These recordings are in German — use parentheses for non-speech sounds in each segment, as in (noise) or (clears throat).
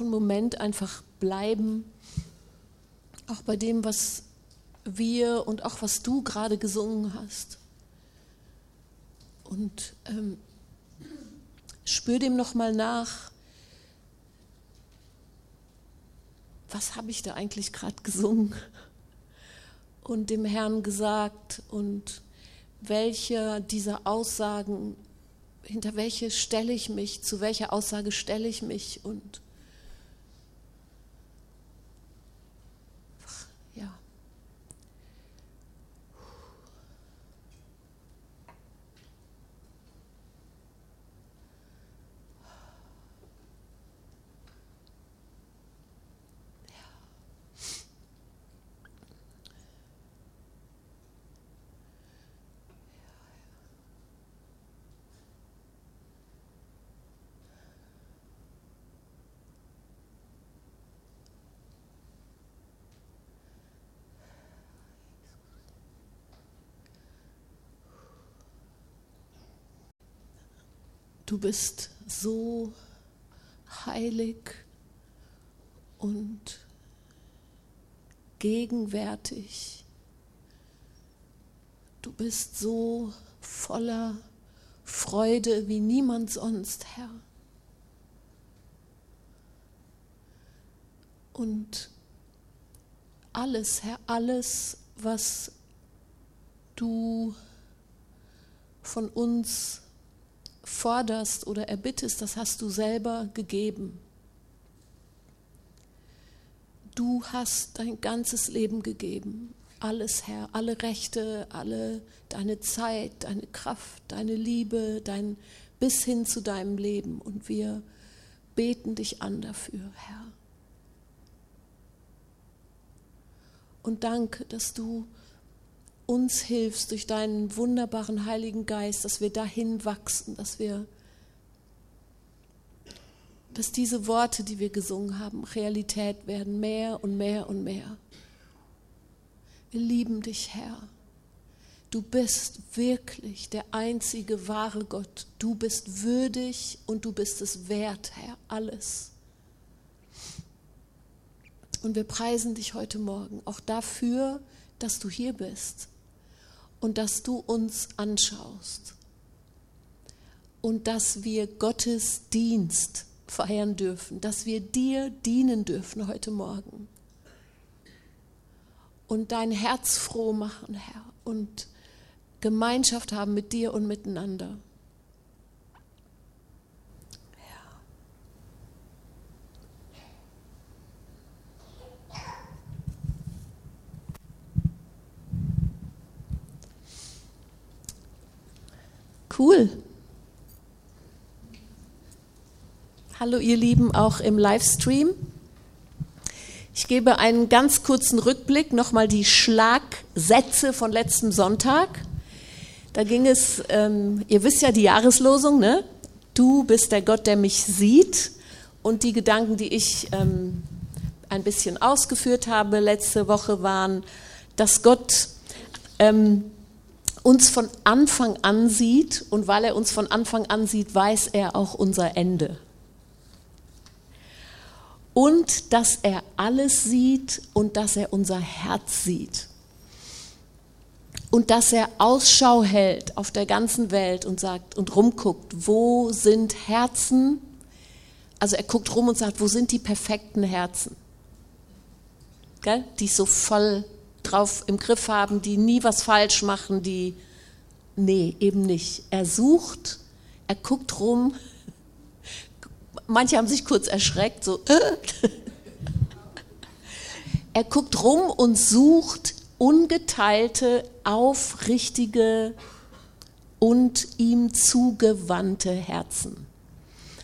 einen Moment einfach bleiben, auch bei dem, was wir und auch was du gerade gesungen hast. Und ähm, spür dem nochmal nach, was habe ich da eigentlich gerade gesungen (laughs) und dem Herrn gesagt und welche dieser Aussagen, hinter welche stelle ich mich, zu welcher Aussage stelle ich mich und Du bist so heilig und gegenwärtig. Du bist so voller Freude wie niemand sonst, Herr. Und alles, Herr, alles, was du von uns forderst oder erbittest, das hast du selber gegeben. Du hast dein ganzes Leben gegeben. Alles, Herr, alle Rechte, alle deine Zeit, deine Kraft, deine Liebe, dein bis hin zu deinem Leben. Und wir beten dich an dafür, Herr. Und danke, dass du uns hilfst durch deinen wunderbaren Heiligen Geist, dass wir dahin wachsen, dass wir, dass diese Worte, die wir gesungen haben, Realität werden, mehr und mehr und mehr. Wir lieben dich, Herr. Du bist wirklich der einzige wahre Gott. Du bist würdig und du bist es wert, Herr, alles. Und wir preisen dich heute Morgen auch dafür, dass du hier bist und dass du uns anschaust und dass wir Gottes Dienst feiern dürfen, dass wir dir dienen dürfen heute Morgen und dein Herz froh machen, Herr, und Gemeinschaft haben mit dir und miteinander. Cool. Hallo ihr Lieben auch im Livestream. Ich gebe einen ganz kurzen Rückblick, nochmal die Schlagsätze von letztem Sonntag. Da ging es, ähm, ihr wisst ja die Jahreslosung, ne? Du bist der Gott, der mich sieht. Und die Gedanken, die ich ähm, ein bisschen ausgeführt habe letzte Woche, waren, dass Gott ähm, uns von Anfang an sieht und weil er uns von Anfang an sieht, weiß er auch unser Ende. Und dass er alles sieht und dass er unser Herz sieht. Und dass er Ausschau hält auf der ganzen Welt und sagt und rumguckt, wo sind Herzen? Also er guckt rum und sagt, wo sind die perfekten Herzen? Gell? Die so voll drauf im Griff haben, die nie was falsch machen, die, nee, eben nicht. Er sucht, er guckt rum. Manche haben sich kurz erschreckt, so. Äh. er guckt rum und sucht ungeteilte, aufrichtige und ihm zugewandte Herzen.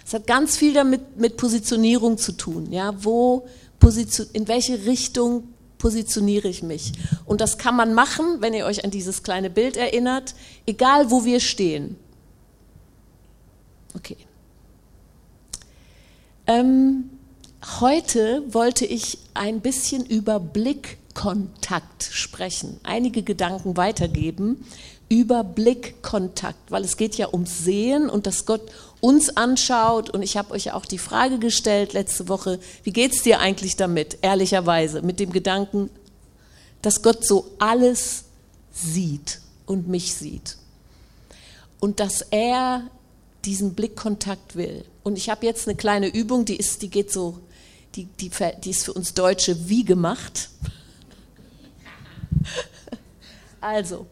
Es hat ganz viel damit mit Positionierung zu tun. Ja, wo in welche Richtung positioniere ich mich. Und das kann man machen, wenn ihr euch an dieses kleine Bild erinnert, egal wo wir stehen. Okay. Ähm, heute wollte ich ein bisschen über Blickkontakt sprechen, einige Gedanken weitergeben über Blickkontakt, weil es geht ja ums Sehen und dass Gott uns anschaut. Und ich habe euch auch die Frage gestellt letzte Woche, wie geht's dir eigentlich damit, ehrlicherweise, mit dem Gedanken, dass Gott so alles sieht und mich sieht. Und dass er diesen Blickkontakt will. Und ich habe jetzt eine kleine Übung, die ist, die geht so, die, die, die ist für uns Deutsche wie gemacht. (laughs) Also,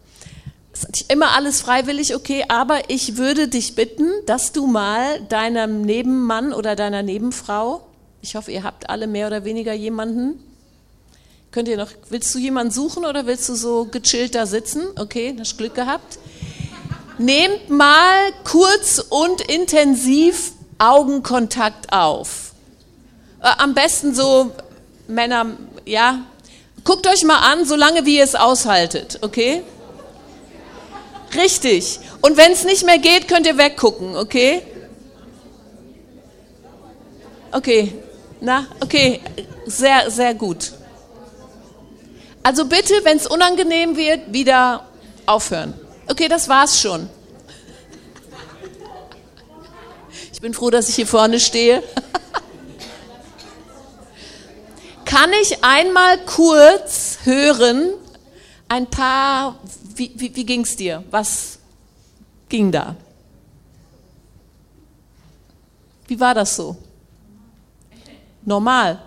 immer alles freiwillig, okay, aber ich würde dich bitten, dass du mal deinem Nebenmann oder deiner Nebenfrau, ich hoffe, ihr habt alle mehr oder weniger jemanden, könnt ihr noch, willst du jemanden suchen oder willst du so gechillt da sitzen? Okay, hast Glück gehabt. Nehmt mal kurz und intensiv Augenkontakt auf. Äh, am besten so Männer, ja. Guckt euch mal an, solange wie ihr es aushaltet, okay? Richtig. Und wenn es nicht mehr geht, könnt ihr weggucken, okay? Okay. Na, okay. Sehr, sehr gut. Also bitte, wenn es unangenehm wird, wieder aufhören. Okay, das war's schon. Ich bin froh, dass ich hier vorne stehe. Kann ich einmal kurz hören, ein paar wie, wie, wie ging es dir? Was ging da? Wie war das so? Normal.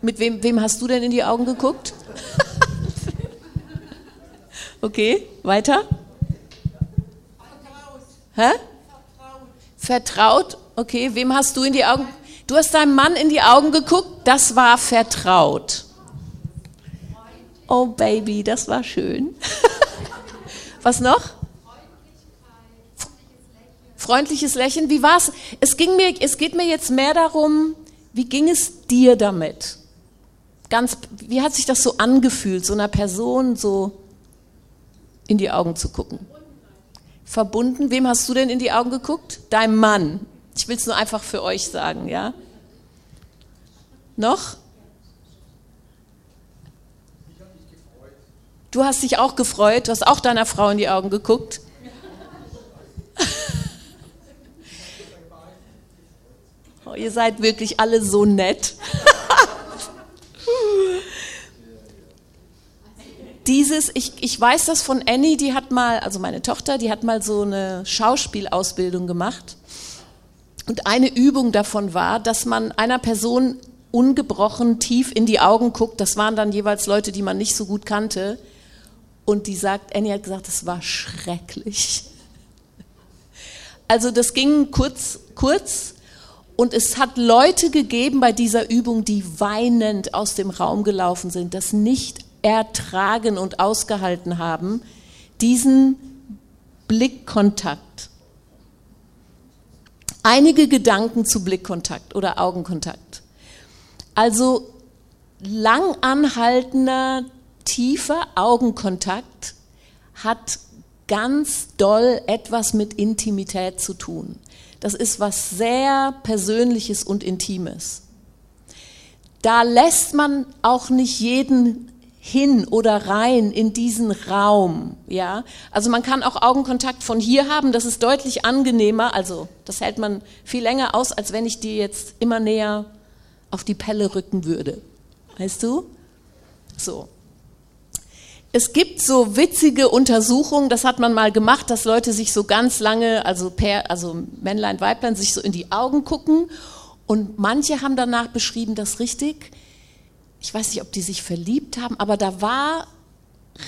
Mit wem, wem hast du denn in die Augen geguckt? (laughs) okay, weiter? Hä? Vertraut. Okay, wem hast du in die Augen? Du hast deinem Mann in die Augen geguckt, das war vertraut. Oh Baby, das war schön. (laughs) Was noch? Freundliches Lächeln. Wie war's? Es ging mir, es geht mir jetzt mehr darum, wie ging es dir damit? Ganz, wie hat sich das so angefühlt, so einer Person so in die Augen zu gucken? Verbunden. Wem hast du denn in die Augen geguckt? Deinem Mann. Ich will es nur einfach für euch sagen, ja? Noch? Du hast dich auch gefreut, du hast auch deiner Frau in die Augen geguckt. (laughs) Oh, ihr seid wirklich alle so nett. (laughs) Dieses, ich, ich weiß das von Annie, die hat mal, also meine Tochter, die hat mal so eine Schauspielausbildung gemacht. Und eine Übung davon war, dass man einer Person ungebrochen tief in die Augen guckt. Das waren dann jeweils Leute, die man nicht so gut kannte und die sagt, Annie hat gesagt, es war schrecklich. (laughs) Also das ging kurz, kurz und es hat Leute gegeben bei dieser Übung, die weinend aus dem Raum gelaufen sind, das nicht ertragen und ausgehalten haben, diesen Blickkontakt. Einige Gedanken zu Blickkontakt oder Augenkontakt. Also lang anhaltender tiefer Augenkontakt hat ganz doll etwas mit Intimität zu tun. Das ist was sehr Persönliches und Intimes. Da lässt man auch nicht jeden hin oder rein in diesen Raum, ja. Also man kann auch Augenkontakt von hier haben, das ist deutlich angenehmer, also das hält man viel länger aus, als wenn ich dir jetzt immer näher auf die Pelle rücken würde. Weißt du? So. Es gibt so witzige Untersuchungen, das hat man mal gemacht, dass Leute sich so ganz lange, also, per, also Männlein, Weiblein, sich so in die Augen gucken. Und manche haben danach beschrieben, das richtig, ich weiß nicht, ob die sich verliebt haben, aber da war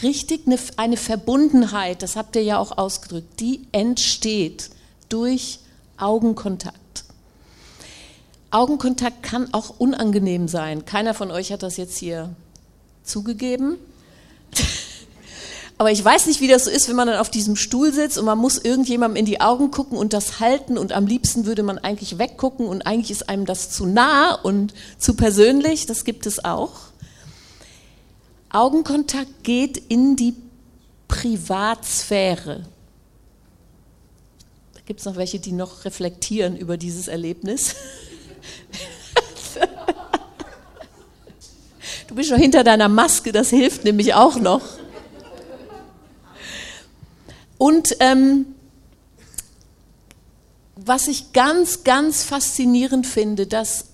richtig eine, eine Verbundenheit, das habt ihr ja auch ausgedrückt, die entsteht durch Augenkontakt. Augenkontakt kann auch unangenehm sein. Keiner von euch hat das jetzt hier zugegeben. (laughs) Aber ich weiß nicht, wie das so ist, wenn man dann auf diesem Stuhl sitzt und man muss irgendjemandem in die Augen gucken und das halten und am liebsten würde man eigentlich weggucken und eigentlich ist einem das zu nah und zu persönlich. Das gibt es auch. Augenkontakt geht in die Privatsphäre. Da gibt es noch welche, die noch reflektieren über dieses Erlebnis. (laughs) Du bist schon hinter deiner Maske, das hilft nämlich auch noch. Und ähm, was ich ganz, ganz faszinierend finde, dass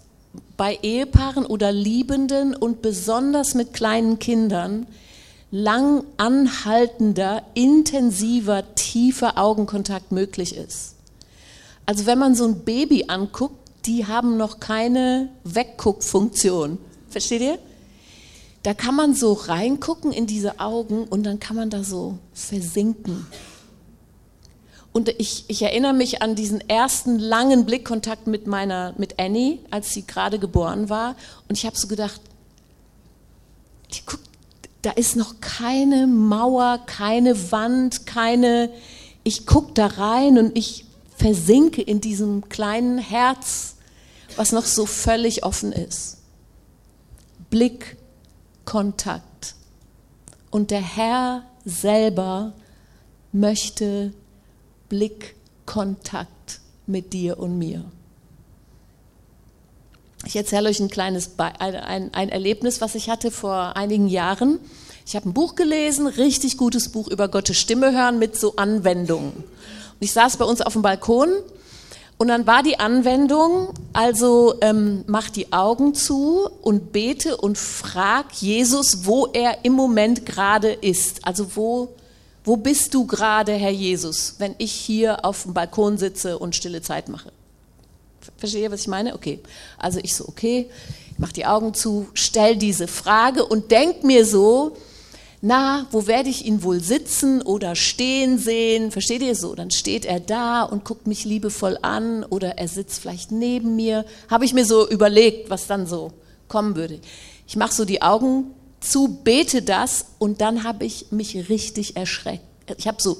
bei Ehepaaren oder Liebenden und besonders mit kleinen Kindern lang anhaltender, intensiver, tiefer Augenkontakt möglich ist. Also wenn man so ein Baby anguckt, die haben noch keine Wegguckfunktion. Versteht ihr? Da kann man so reingucken in diese Augen und dann kann man da so versinken. Und ich, ich erinnere mich an diesen ersten langen Blickkontakt mit meiner, mit Annie, als sie gerade geboren war. Und ich habe so gedacht, die guckt, da ist noch keine Mauer, keine Wand, keine, ich gucke da rein und ich versinke in diesem kleinen Herz, was noch so völlig offen ist. Blickkontakt. Und der Herr selber möchte Blickkontakt mit dir und mir. Ich erzähle euch ein kleines ein, ein Erlebnis, was ich hatte vor einigen Jahren. Ich habe ein Buch gelesen, richtig gutes Buch über Gottes Stimme hören mit so Anwendungen. Und ich saß bei uns auf dem Balkon und dann war die Anwendung, also ähm, mach die Augen zu und bete und frag Jesus, wo er im Moment gerade ist. Also wo wo bist du gerade, Herr Jesus, wenn ich hier auf dem Balkon sitze und stille Zeit mache? Verstehe, was ich meine? Okay. Also ich so, okay, mach die Augen zu, stell diese Frage und denk mir so, na, wo werde ich ihn wohl sitzen oder stehen sehen? Versteht ihr so? Dann steht er da und guckt mich liebevoll an oder er sitzt vielleicht neben mir. Habe ich mir so überlegt, was dann so kommen würde. Ich mache so die Augen zu, bete das und dann habe ich mich richtig erschreckt. Ich habe so,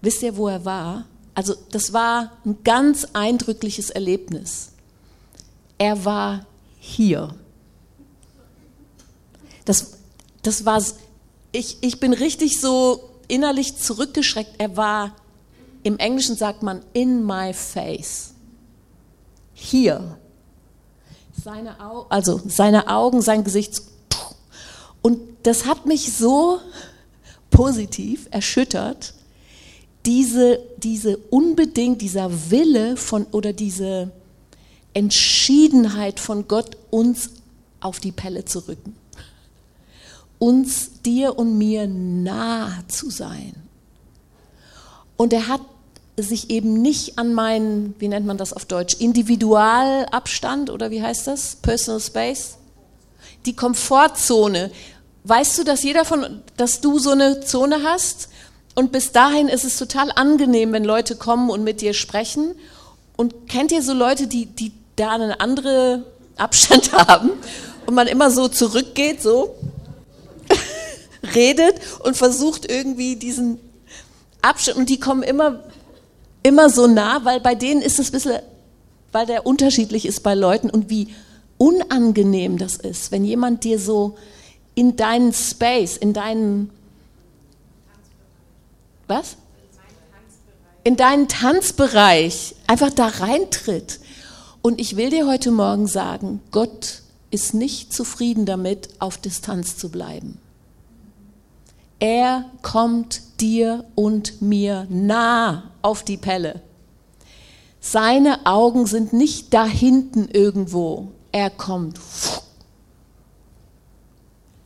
wisst ihr, wo er war? Also das war ein ganz eindrückliches Erlebnis. Er war hier. Das, das war, ich, ich bin richtig so innerlich zurückgeschreckt. Er war, im Englischen sagt man, in my face. Hier. Seine Au also seine Augen, sein Gesicht und das hat mich so positiv erschüttert, diese, diese unbedingt, dieser Wille von oder diese Entschiedenheit von Gott, uns auf die Pelle zu rücken. Uns, dir und mir nah zu sein. Und er hat sich eben nicht an meinen, wie nennt man das auf Deutsch, Individualabstand oder wie heißt das? Personal Space? Die Komfortzone, weißt du, dass jeder von, dass du so eine Zone hast? Und bis dahin ist es total angenehm, wenn Leute kommen und mit dir sprechen. Und kennt ihr so Leute, die, die da einen anderen Abstand (laughs) haben und man immer so zurückgeht, so redet und versucht irgendwie diesen Abstand und die kommen immer, immer so nah, weil bei denen ist es ein bisschen, weil der unterschiedlich ist bei Leuten und wie unangenehm das ist, wenn jemand dir so in deinen Space, in deinen was? In deinen Tanzbereich einfach da reintritt. Und ich will dir heute Morgen sagen, Gott ist nicht zufrieden damit, auf Distanz zu bleiben. Er kommt dir und mir nah auf die Pelle. Seine Augen sind nicht da hinten irgendwo. Er kommt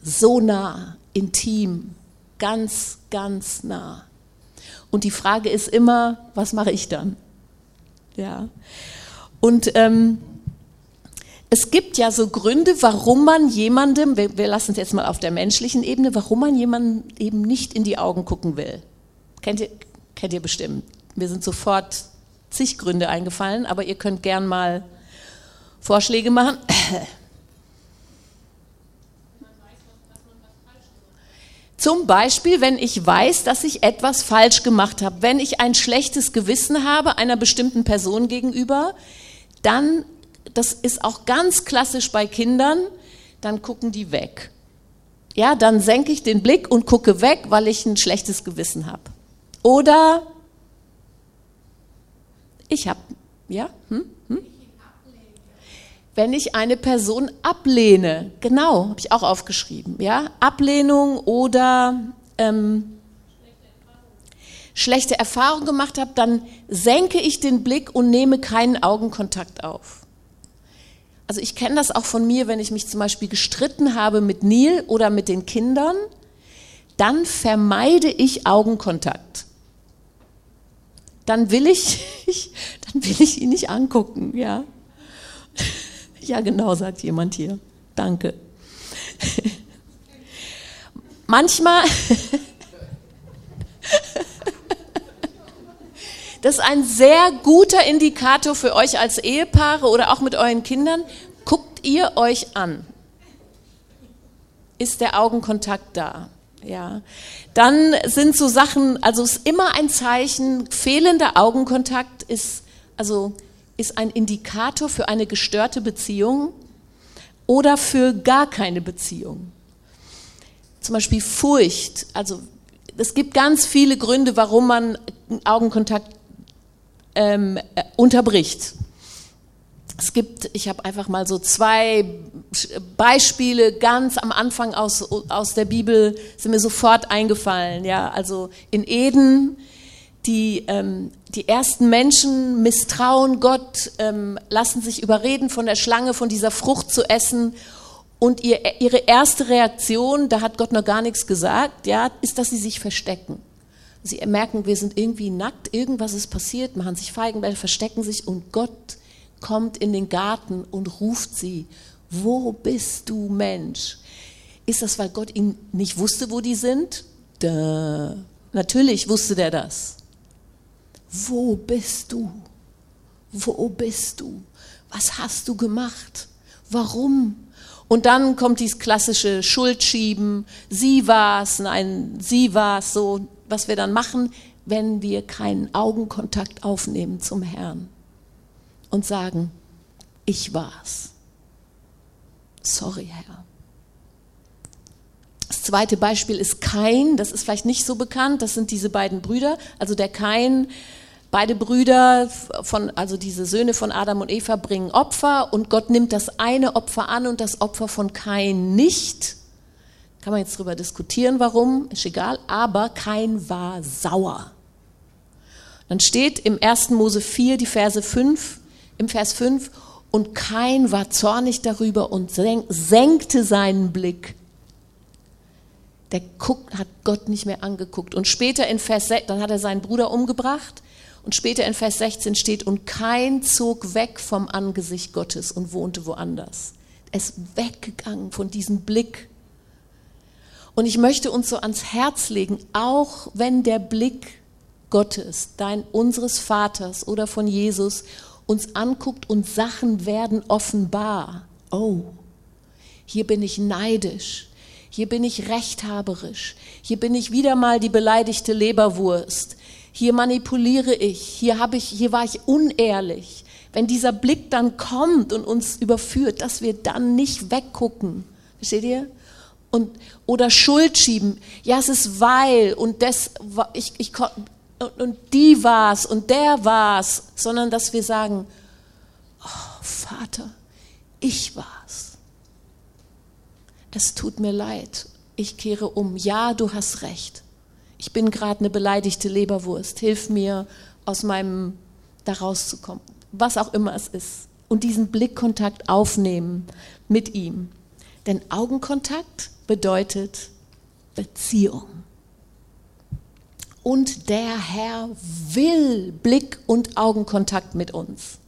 so nah, intim, ganz, ganz nah. Und die Frage ist immer, was mache ich dann? Ja. Und ähm, es gibt ja so Gründe, warum man jemandem, wir, wir lassen es jetzt mal auf der menschlichen Ebene, warum man jemandem eben nicht in die Augen gucken will. Kennt ihr, kennt ihr bestimmt. Mir sind sofort zig Gründe eingefallen, aber ihr könnt gern mal Vorschläge machen. (clears throat) Zum Beispiel, wenn ich weiß, dass ich etwas falsch gemacht habe, wenn ich ein schlechtes Gewissen habe einer bestimmten Person gegenüber, dann, das ist auch ganz klassisch bei Kindern, dann gucken die weg. Ja, dann senke ich den Blick und gucke weg, weil ich ein schlechtes Gewissen habe. Oder ich habe, ja, hm, hm? wenn ich eine Person ablehne. Genau, habe ich auch aufgeschrieben. Ja? Ablehnung oder ähm, schlechte Erfahrungen gemacht habe, dann senke ich den Blick und nehme keinen Augenkontakt auf. Also ich kenne das auch von mir, wenn ich mich zum Beispiel gestritten habe mit Neil oder mit den Kindern, dann vermeide ich Augenkontakt. Dann will ich, (laughs) dann will ich ihn nicht angucken, ja. (laughs) Ja, genau, sagt jemand hier. Danke. (laughs) Manchmal, das ist ein sehr guter Indikator für euch als Ehepaare oder auch mit euren Kindern. Guckt ihr euch an. Ist der Augenkontakt da? Ja. Dann sind so Sachen, also es ist immer ein Zeichen, fehlender Augenkontakt ist, also ist ein Indikator für eine gestörte Beziehung oder für gar keine Beziehung. Zum Beispiel Furcht, also es gibt ganz viele Gründe, warum man Augenkontakt ähm, äh, unterbricht. Es gibt, ich habe einfach mal so zwei Beispiele ganz am Anfang aus, aus der Bibel, sind mir sofort eingefallen. Ja, also in Eden, die, ähm, die ersten Menschen misstrauen Gott, ähm, lassen sich überreden von der Schlange, von dieser Frucht zu essen. Und ihr, ihre erste Reaktion, da hat Gott noch gar nichts gesagt, ja, ist, dass sie sich verstecken. Sie merken, wir sind irgendwie nackt, irgendwas ist passiert, machen sich Feigenbälle, verstecken sich und Gott kommt in den Garten und ruft sie, wo bist du Mensch? Ist das, weil Gott ihn nicht wusste, wo die sind? Da. Natürlich wusste der das. Wo bist du? Wo bist du? Was hast du gemacht? Warum? Und dann kommt dieses klassische Schuldschieben. Sie war's, nein, sie war's, so, was wir dann machen, wenn wir keinen Augenkontakt aufnehmen zum Herrn und sagen, ich war's. Sorry, Herr. Das zweite Beispiel ist Kain, das ist vielleicht nicht so bekannt, das sind diese beiden Brüder, also der Kain, beide Brüder von, also diese Söhne von Adam und Eva bringen Opfer und Gott nimmt das eine Opfer an und das Opfer von Kain nicht. Kann man jetzt darüber diskutieren, warum, ist egal, aber Kain war sauer. Dann steht im 1. Mose 4, die Verse 5, im Vers 5, und Kain war zornig darüber und senkte seinen Blick. Der guckt, hat Gott nicht mehr angeguckt. Und später in Vers 6, dann hat er seinen Bruder umgebracht. Und später in Vers 16 steht, und Kain zog weg vom Angesicht Gottes und wohnte woanders. Er ist weggegangen von diesem Blick. Und ich möchte uns so ans Herz legen, auch wenn der Blick Gottes, dein, unseres Vaters oder von Jesus uns anguckt und Sachen werden offenbar. Oh, hier bin ich neidisch. Hier bin ich rechthaberisch. Hier bin ich wieder mal die beleidigte Leberwurst. Hier manipuliere ich. Hier habe ich, hier war ich unehrlich. Wenn dieser Blick dann kommt und uns überführt, dass wir dann nicht weggucken. Versteht ihr? Und, oder Schuld schieben. Ja, es ist weil und das, ich, ich, und, die war's und der war's, sondern dass wir sagen, oh, Vater, ich war's. Es tut mir leid, ich kehre um. Ja, du hast recht. Ich bin gerade eine beleidigte Leberwurst. Hilf mir, aus meinem da rauszukommen. Was auch immer es ist. Und diesen Blickkontakt aufnehmen mit ihm. Denn Augenkontakt bedeutet Beziehung und der Herr will Blick- und Augenkontakt mit uns.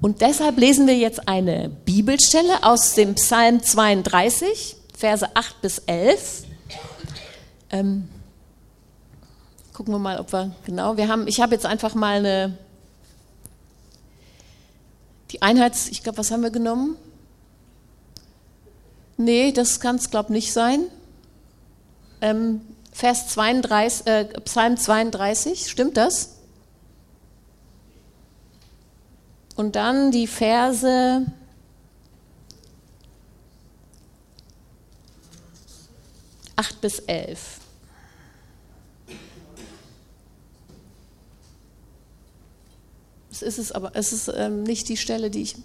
Und deshalb lesen wir jetzt eine Bibelstelle aus dem Psalm 32, Verse 8 bis 11. Ähm, gucken wir mal, ob wir genau, wir haben, ich habe jetzt einfach mal eine, die Einheits, ich glaube, was haben wir genommen? Nee, das kann es, glaube ich, nicht sein. Ähm, Vers 32, äh, Psalm 32, stimmt das? Und dann die Verse acht bis elf. Es ist es aber, es ist ähm, nicht die Stelle, die ich.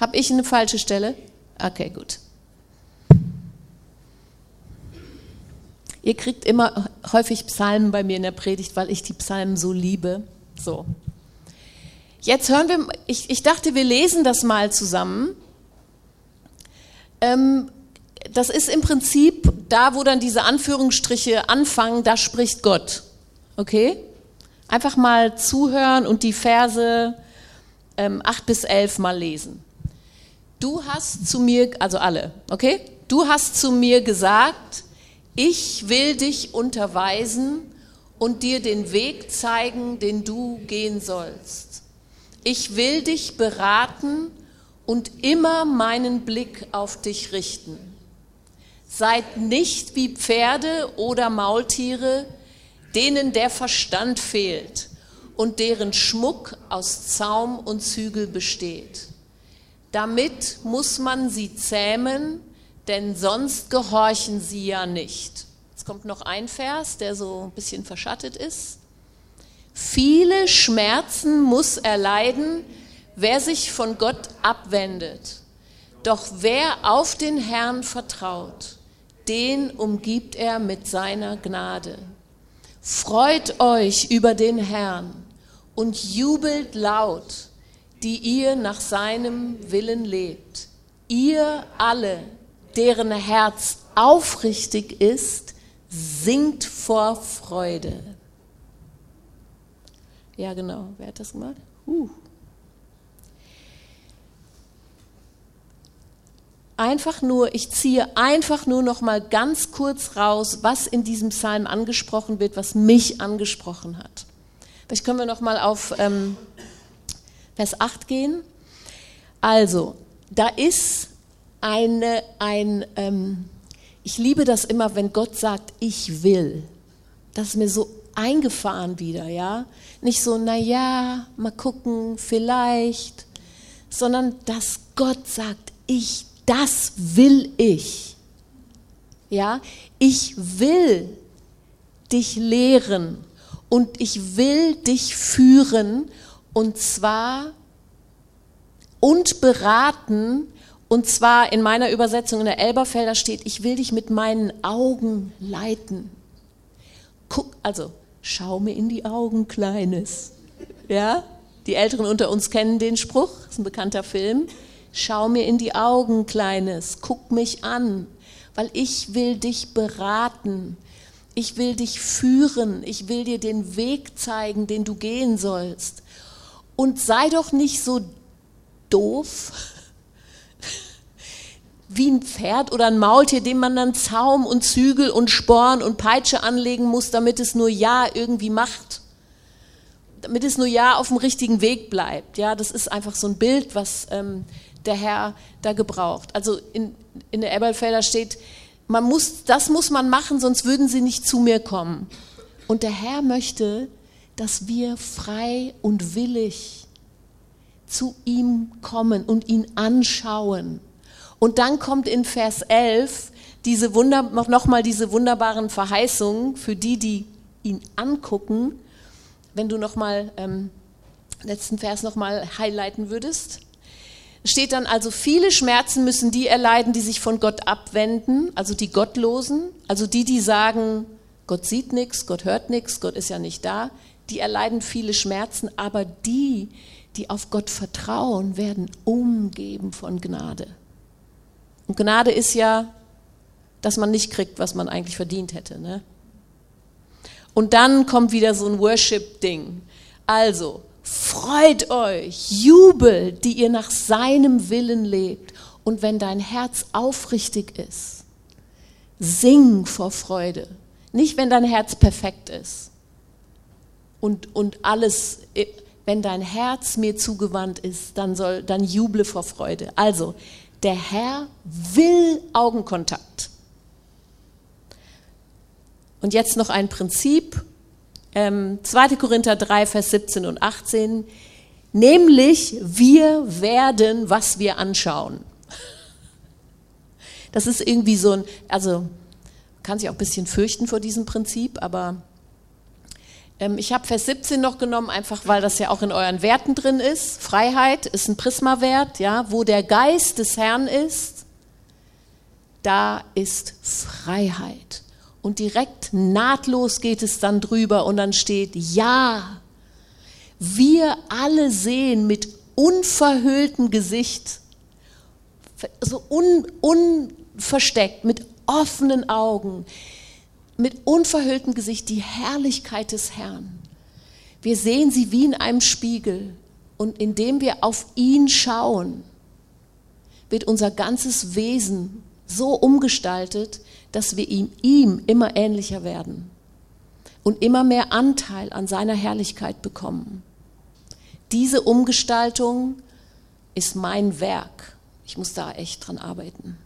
Habe ich eine falsche Stelle? Okay, gut. Ihr kriegt immer häufig Psalmen bei mir in der Predigt, weil ich die Psalmen so liebe. So. Jetzt hören wir, ich, ich dachte, wir lesen das mal zusammen. Ähm, das ist im Prinzip da, wo dann diese Anführungsstriche anfangen, da spricht Gott. Okay? Einfach mal zuhören und die Verse ähm, 8 bis 11 mal lesen. Du hast zu mir, also alle, okay? Du hast zu mir gesagt, ich will dich unterweisen und dir den Weg zeigen, den du gehen sollst. Ich will dich beraten und immer meinen Blick auf dich richten. Seid nicht wie Pferde oder Maultiere, denen der Verstand fehlt und deren Schmuck aus Zaum und Zügel besteht. Damit muss man sie zähmen, denn sonst gehorchen sie ja nicht. Jetzt kommt noch ein Vers, der so ein bisschen verschattet ist. Viele Schmerzen muss erleiden, wer sich von Gott abwendet. Doch wer auf den Herrn vertraut, den umgibt er mit seiner Gnade. Freut euch über den Herrn und jubelt laut, die ihr nach seinem Willen lebt. Ihr alle, deren Herz aufrichtig ist, singt vor Freude. Ja, genau. Wer hat das gemacht? Uh. einfach nur, ich ziehe einfach nur noch mal ganz kurz raus, was in diesem Psalm angesprochen wird, was mich angesprochen hat. Vielleicht können wir noch mal auf ähm, Vers 8 gehen. Also, da ist eine, ein, ähm, ich liebe das immer, wenn Gott sagt, ich will. Das ist mir so eingefahren wieder, ja. Nicht so, na ja, mal gucken, vielleicht, sondern dass Gott sagt, ich das will ich. Ja, ich will dich lehren und ich will dich führen und zwar und beraten und zwar in meiner Übersetzung in der Elberfelder steht, ich will dich mit meinen Augen leiten. Guck, also schau mir in die Augen, Kleines. Ja, die Älteren unter uns kennen den Spruch, ist ein bekannter Film. Schau mir in die Augen, Kleines, guck mich an, weil ich will dich beraten. Ich will dich führen. Ich will dir den Weg zeigen, den du gehen sollst. Und sei doch nicht so doof wie ein Pferd oder ein Maultier, dem man dann Zaum und Zügel und Sporn und Peitsche anlegen muss, damit es nur Ja irgendwie macht. Damit es nur Ja auf dem richtigen Weg bleibt. Ja, das ist einfach so ein Bild, was ähm, der Herr da gebraucht. Also in, in der Eberfelder steht, man muss, das muss man machen, sonst würden sie nicht zu mir kommen. Und der Herr möchte, dass wir frei und willig zu ihm kommen und ihn anschauen. Und dann kommt in Vers 11 diese Wunder, nochmal diese wunderbaren Verheißungen für die, die ihn angucken. Wenn du nochmal ähm, letzten Vers nochmal highlighten würdest steht dann also, viele Schmerzen müssen die erleiden, die sich von Gott abwenden, also die Gottlosen, also die, die sagen, Gott sieht nichts, Gott hört nichts, Gott ist ja nicht da, die erleiden viele Schmerzen, aber die, die auf Gott vertrauen, werden umgeben von Gnade. Und Gnade ist ja, dass man nicht kriegt, was man eigentlich verdient hätte. Ne? Und dann kommt wieder so ein Worship-Ding. Also, Freut euch, jubelt, die ihr nach seinem Willen lebt. Und wenn dein Herz aufrichtig ist, sing vor Freude. Nicht, wenn dein Herz perfekt ist. Und, und alles, wenn dein Herz mir zugewandt ist, dann soll, dann juble vor Freude. Also, der Herr will Augenkontakt. Und jetzt noch ein Prinzip, ähm, 2. Korinther 3, Vers 17 und 18, nämlich wir werden, was wir anschauen. Das ist irgendwie so ein, also kann sich auch ein bisschen fürchten vor diesem Prinzip, aber ähm, ich habe Vers 17 noch genommen, einfach weil das ja auch in euren Werten drin ist. Freiheit ist ein Prismawert, ja, wo der Geist des Herrn ist, da ist Freiheit. Und direkt nahtlos geht es dann drüber und dann steht, ja, wir alle sehen mit unverhülltem Gesicht, so un, unversteckt, mit offenen Augen, mit unverhülltem Gesicht die Herrlichkeit des Herrn. Wir sehen sie wie in einem Spiegel und indem wir auf ihn schauen, wird unser ganzes Wesen so umgestaltet, dass wir ihm, ihm immer ähnlicher werden und immer mehr Anteil an seiner Herrlichkeit bekommen. Diese Umgestaltung ist mein Werk. Ich muss da echt dran arbeiten.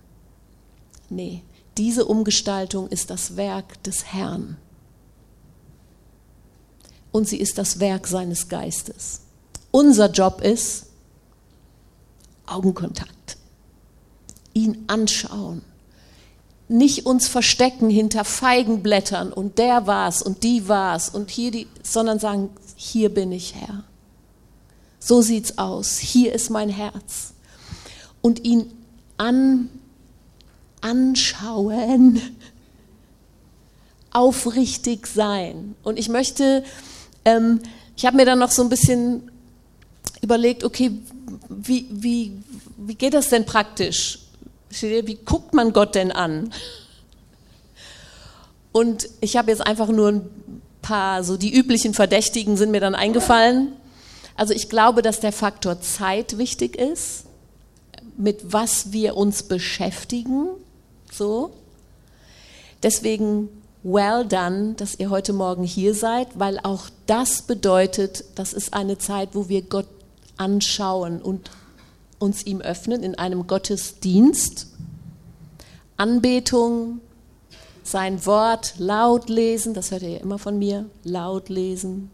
Nee, diese Umgestaltung ist das Werk des Herrn. Und sie ist das Werk seines Geistes. Unser Job ist Augenkontakt. Ihn anschauen. Nicht uns verstecken hinter Feigenblättern und der war's und die war's und hier die, sondern sagen, hier bin ich Herr. So sieht's aus. Hier ist mein Herz. Und ihn an, anschauen, aufrichtig sein. Und ich möchte, ähm, ich habe mir dann noch so ein bisschen überlegt, okay, wie, wie, wie geht das denn praktisch? Wie guckt man Gott denn an? Und ich habe jetzt einfach nur ein paar, so die üblichen Verdächtigen sind mir dann eingefallen. Also ich glaube, dass der Faktor Zeit wichtig ist, mit was wir uns beschäftigen. So. Deswegen well done, dass ihr heute Morgen hier seid, weil auch das bedeutet, das ist eine Zeit, wo wir Gott anschauen und uns ihm öffnen in einem Gottesdienst. Anbetung, sein Wort laut lesen, das hört ihr ja immer von mir, laut lesen.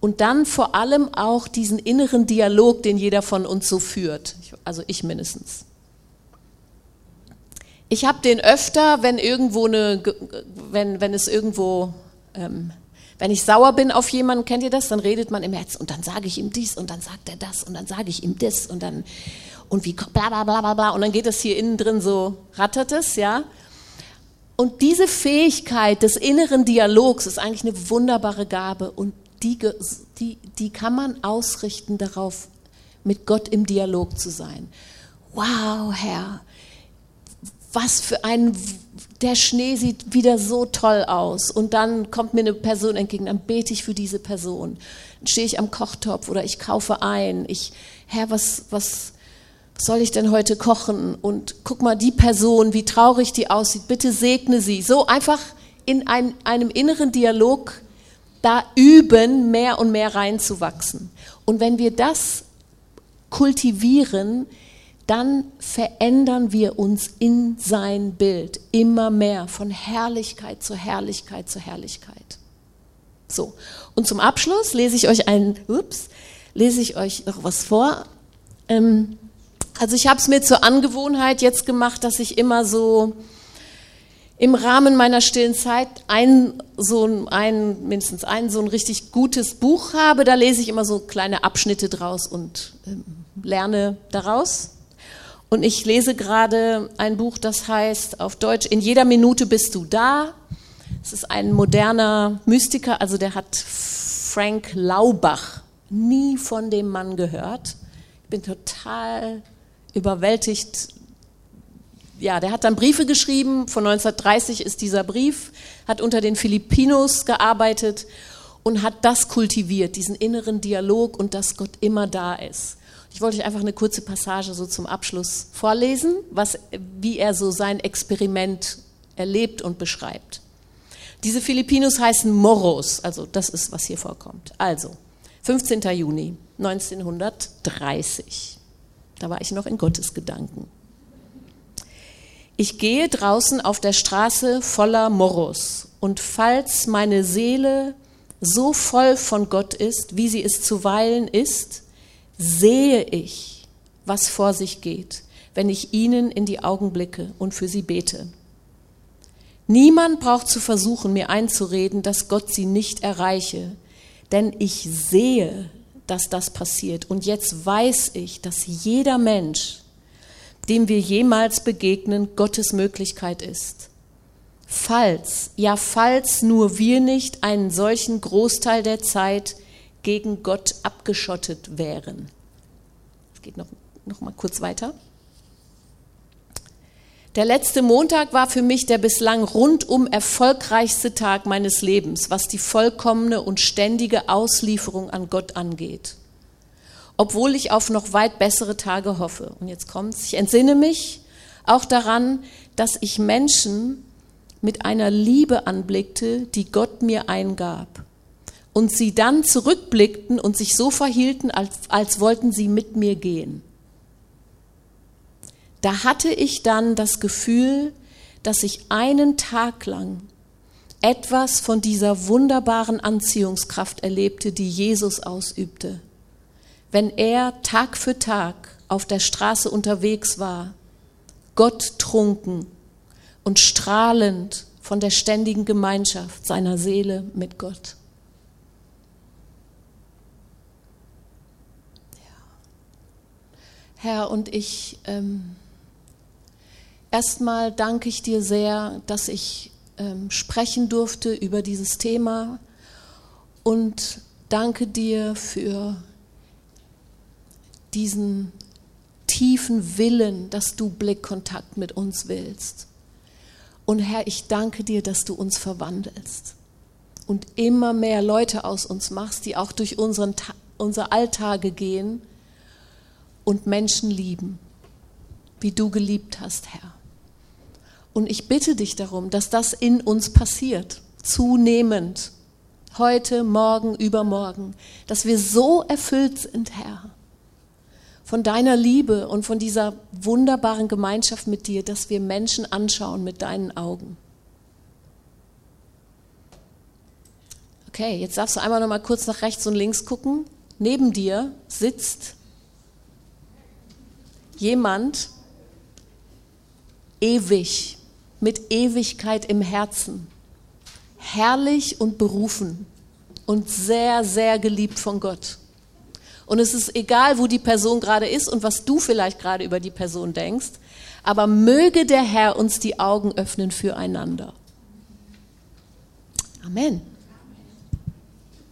Und dann vor allem auch diesen inneren Dialog, den jeder von uns so führt, also ich mindestens. Ich habe den öfter, wenn irgendwo eine, wenn, wenn es irgendwo ähm, wenn ich sauer bin auf jemanden, kennt ihr das? Dann redet man im Herzen und dann sage ich ihm dies und dann sagt er das und dann sage ich ihm das und dann und wie bla bla bla bla bla und dann geht es hier innen drin so rattert es, ja. Und diese Fähigkeit des inneren Dialogs ist eigentlich eine wunderbare Gabe und die, die, die kann man ausrichten darauf, mit Gott im Dialog zu sein. Wow, Herr, was für ein der Schnee sieht wieder so toll aus und dann kommt mir eine Person entgegen, dann bete ich für diese Person. Dann stehe ich am Kochtopf oder ich kaufe ein. Ich, Herr, was, was, soll ich denn heute kochen? Und guck mal, die Person, wie traurig die aussieht, bitte segne sie. So einfach in ein, einem inneren Dialog da üben, mehr und mehr reinzuwachsen. Und wenn wir das kultivieren, dann verändern wir uns in sein Bild immer mehr von Herrlichkeit zu Herrlichkeit zu Herrlichkeit. So. Und zum Abschluss lese ich euch ein, ups, lese ich euch noch was vor. Ähm, also ich habe es mir zur Angewohnheit jetzt gemacht, dass ich immer so im Rahmen meiner stillen Zeit ein, so ein, ein, mindestens ein so ein richtig gutes Buch habe. Da lese ich immer so kleine Abschnitte draus und ähm, lerne daraus. Und ich lese gerade ein Buch, das heißt auf Deutsch, in jeder Minute bist du da. Es ist ein moderner Mystiker, also der hat Frank Laubach nie von dem Mann gehört. Ich bin total überwältigt. Ja, der hat dann Briefe geschrieben. Von 1930 ist dieser Brief, hat unter den Filipinos gearbeitet und hat das kultiviert, diesen inneren Dialog und dass Gott immer da ist. Ich wollte euch einfach eine kurze Passage so zum Abschluss vorlesen, was, wie er so sein Experiment erlebt und beschreibt. Diese Filipinos heißen Moros, also das ist, was hier vorkommt. Also, 15. Juni 1930. Da war ich noch in Gottes Gedanken. Ich gehe draußen auf der Straße voller Moros und falls meine Seele so voll von Gott ist, wie sie es zuweilen ist, sehe ich, was vor sich geht, wenn ich ihnen in die Augen blicke und für sie bete. Niemand braucht zu versuchen, mir einzureden, dass Gott sie nicht erreiche, denn ich sehe, dass das passiert. Und jetzt weiß ich, dass jeder Mensch, dem wir jemals begegnen, Gottes Möglichkeit ist. falls, ja falls nur wir nicht einen solchen Großteil der Zeit gegen Gott abgeschottet wären. Es geht noch, noch mal kurz weiter. Der letzte Montag war für mich der bislang rundum erfolgreichste Tag meines Lebens, was die vollkommene und ständige Auslieferung an Gott angeht. Obwohl ich auf noch weit bessere Tage hoffe. Und jetzt kommt's. Ich entsinne mich auch daran, dass ich Menschen mit einer Liebe anblickte, die Gott mir eingab. Und sie dann zurückblickten und sich so verhielten, als, als wollten sie mit mir gehen da hatte ich dann das Gefühl, dass ich einen Tag lang etwas von dieser wunderbaren Anziehungskraft erlebte, die Jesus ausübte. Wenn er Tag für Tag auf der Straße unterwegs war, Gott trunken und strahlend von der ständigen Gemeinschaft seiner Seele mit Gott. Herr, und ich ähm, Erstmal danke ich dir sehr, dass ich ähm, sprechen durfte über dieses Thema und danke dir für diesen tiefen Willen, dass du Blickkontakt mit uns willst. Und Herr, ich danke dir, dass du uns verwandelst und immer mehr Leute aus uns machst, die auch durch unseren, unsere Alltage gehen und Menschen lieben, wie du geliebt hast, Herr. Und ich bitte dich darum, dass das in uns passiert, zunehmend, heute, morgen, übermorgen, dass wir so erfüllt sind, Herr, von deiner Liebe und von dieser wunderbaren Gemeinschaft mit dir, dass wir Menschen anschauen mit deinen Augen. Okay, jetzt darfst du einmal noch mal kurz nach rechts und links gucken. Neben dir sitzt jemand ewig mit Ewigkeit im Herzen, herrlich und berufen und sehr, sehr geliebt von Gott. Und es ist egal, wo die Person gerade ist und was du vielleicht gerade über die Person denkst, aber möge der Herr uns die Augen öffnen füreinander. Amen.